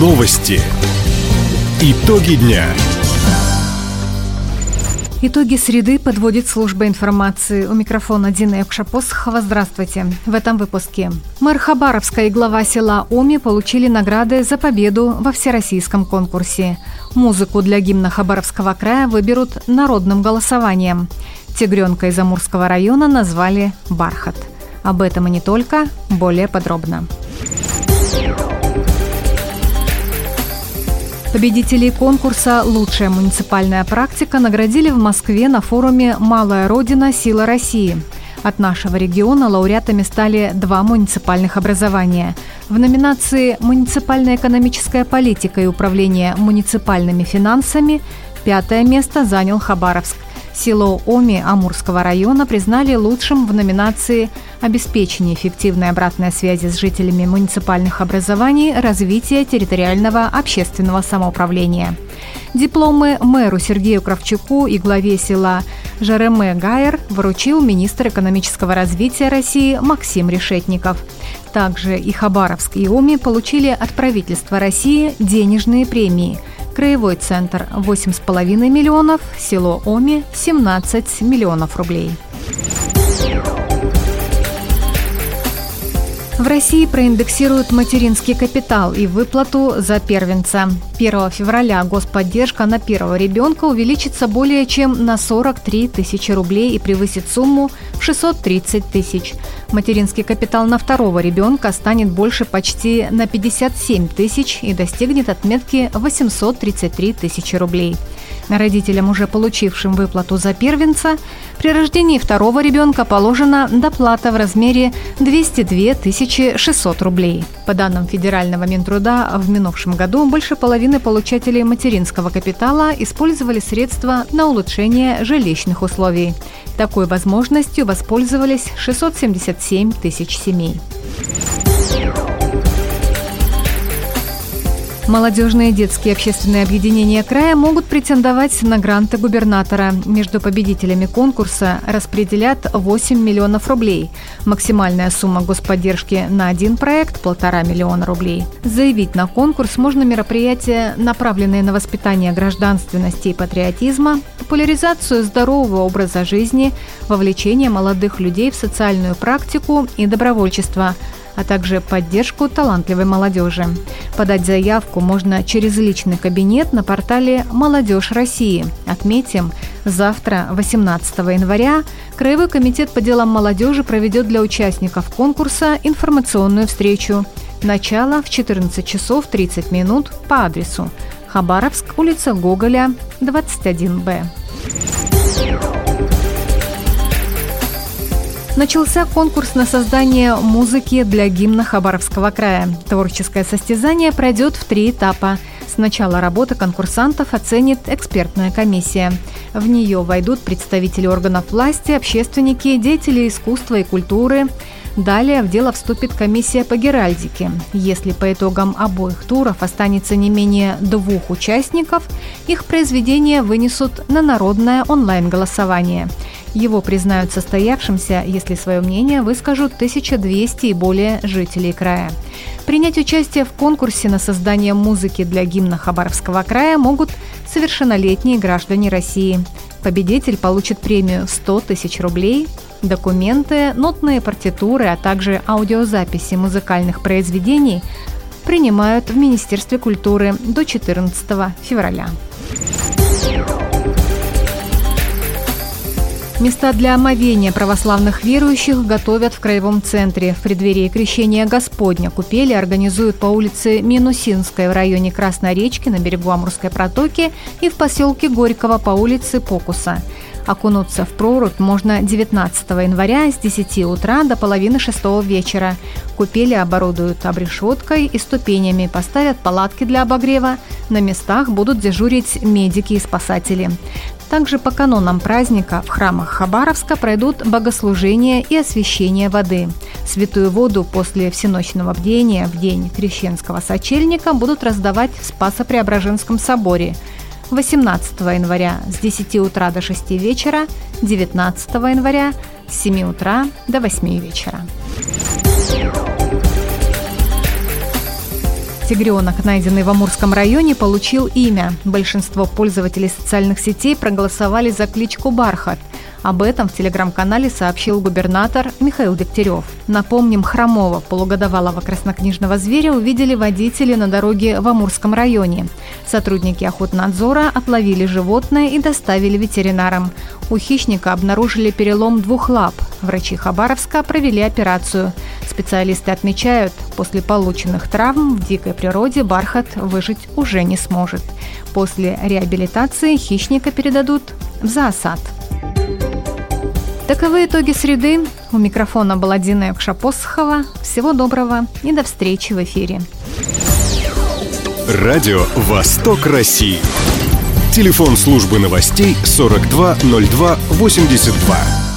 Новости. Итоги дня. Итоги среды подводит служба информации. У микрофона Дина Якшапосхова. Здравствуйте. В этом выпуске. Мэр Хабаровска и глава села Оми получили награды за победу во всероссийском конкурсе. Музыку для гимна Хабаровского края выберут народным голосованием. Тигренка из Амурского района назвали «Бархат». Об этом и не только, более подробно. Победителей конкурса «Лучшая муниципальная практика» наградили в Москве на форуме «Малая Родина. Сила России». От нашего региона лауреатами стали два муниципальных образования. В номинации «Муниципальная экономическая политика и управление муниципальными финансами» пятое место занял Хабаровск – Село Оми Амурского района признали лучшим в номинации «Обеспечение эффективной обратной связи с жителями муниципальных образований, развитие территориального общественного самоуправления». Дипломы мэру Сергею Кравчуку и главе села Жереме Гайер вручил министр экономического развития России Максим Решетников. Также и Хабаровск и Оми получили от правительства России денежные премии – Краевой центр – 8,5 миллионов, село Оми – 17 миллионов рублей. В России проиндексируют материнский капитал и выплату за первенца. 1 февраля господдержка на первого ребенка увеличится более чем на 43 тысячи рублей и превысит сумму в 630 тысяч. Материнский капитал на второго ребенка станет больше почти на 57 тысяч и достигнет отметки 833 тысячи рублей. Родителям, уже получившим выплату за первенца, при рождении второго ребенка положена доплата в размере 202 600 рублей. По данным Федерального Минтруда, в минувшем году больше половины получателей материнского капитала использовали средства на улучшение жилищных условий. Такой возможностью воспользовались 677 тысяч семей. Молодежные детские общественные объединения края могут претендовать на гранты губернатора. Между победителями конкурса распределят 8 миллионов рублей. Максимальная сумма господдержки на один проект – полтора миллиона рублей. Заявить на конкурс можно мероприятия, направленные на воспитание гражданственности и патриотизма, популяризацию здорового образа жизни, вовлечение молодых людей в социальную практику и добровольчество – а также поддержку талантливой молодежи. Подать заявку можно через личный кабинет на портале «Молодежь России». Отметим, завтра, 18 января, Краевой комитет по делам молодежи проведет для участников конкурса информационную встречу. Начало в 14 часов 30 минут по адресу Хабаровск, улица Гоголя, 21Б. Начался конкурс на создание музыки для гимна Хабаровского края. Творческое состязание пройдет в три этапа. Сначала работа конкурсантов оценит экспертная комиссия. В нее войдут представители органов власти, общественники, деятели искусства и культуры. Далее в дело вступит комиссия по геральдике. Если по итогам обоих туров останется не менее двух участников, их произведения вынесут на народное онлайн-голосование – его признают состоявшимся, если свое мнение выскажут 1200 и более жителей края. Принять участие в конкурсе на создание музыки для гимна Хабаровского края могут совершеннолетние граждане России. Победитель получит премию 100 тысяч рублей, документы, нотные партитуры, а также аудиозаписи музыкальных произведений принимают в Министерстве культуры до 14 февраля. Места для омовения православных верующих готовят в Краевом центре. В преддверии крещения Господня купели организуют по улице Минусинская в районе Красной речки на берегу Амурской протоки и в поселке Горького по улице Покуса. Окунуться в прорубь можно 19 января с 10 утра до половины 6 вечера. Купели оборудуют обрешеткой и ступенями, поставят палатки для обогрева. На местах будут дежурить медики и спасатели. Также по канонам праздника в храмах Хабаровска пройдут богослужения и освящение воды. Святую воду после всеночного бдения в день крещенского сочельника будут раздавать в Спасо-Преображенском соборе 18 января с 10 утра до 6 вечера, 19 января с 7 утра до 8 вечера. Тигренок, найденный в Амурском районе, получил имя. Большинство пользователей социальных сетей проголосовали за кличку «Бархат». Об этом в телеграм-канале сообщил губернатор Михаил Дегтярев. Напомним, хромого полугодовалого краснокнижного зверя увидели водители на дороге в Амурском районе. Сотрудники охотнадзора отловили животное и доставили ветеринарам. У хищника обнаружили перелом двух лап. Врачи Хабаровска провели операцию. Специалисты отмечают, после полученных травм в дикой природе бархат выжить уже не сможет. После реабилитации хищника передадут в зоосад. Таковы итоги среды. У микрофона была Дина Якшапосхова. Всего доброго и до встречи в эфире. Радио «Восток России». Телефон службы новостей 420282.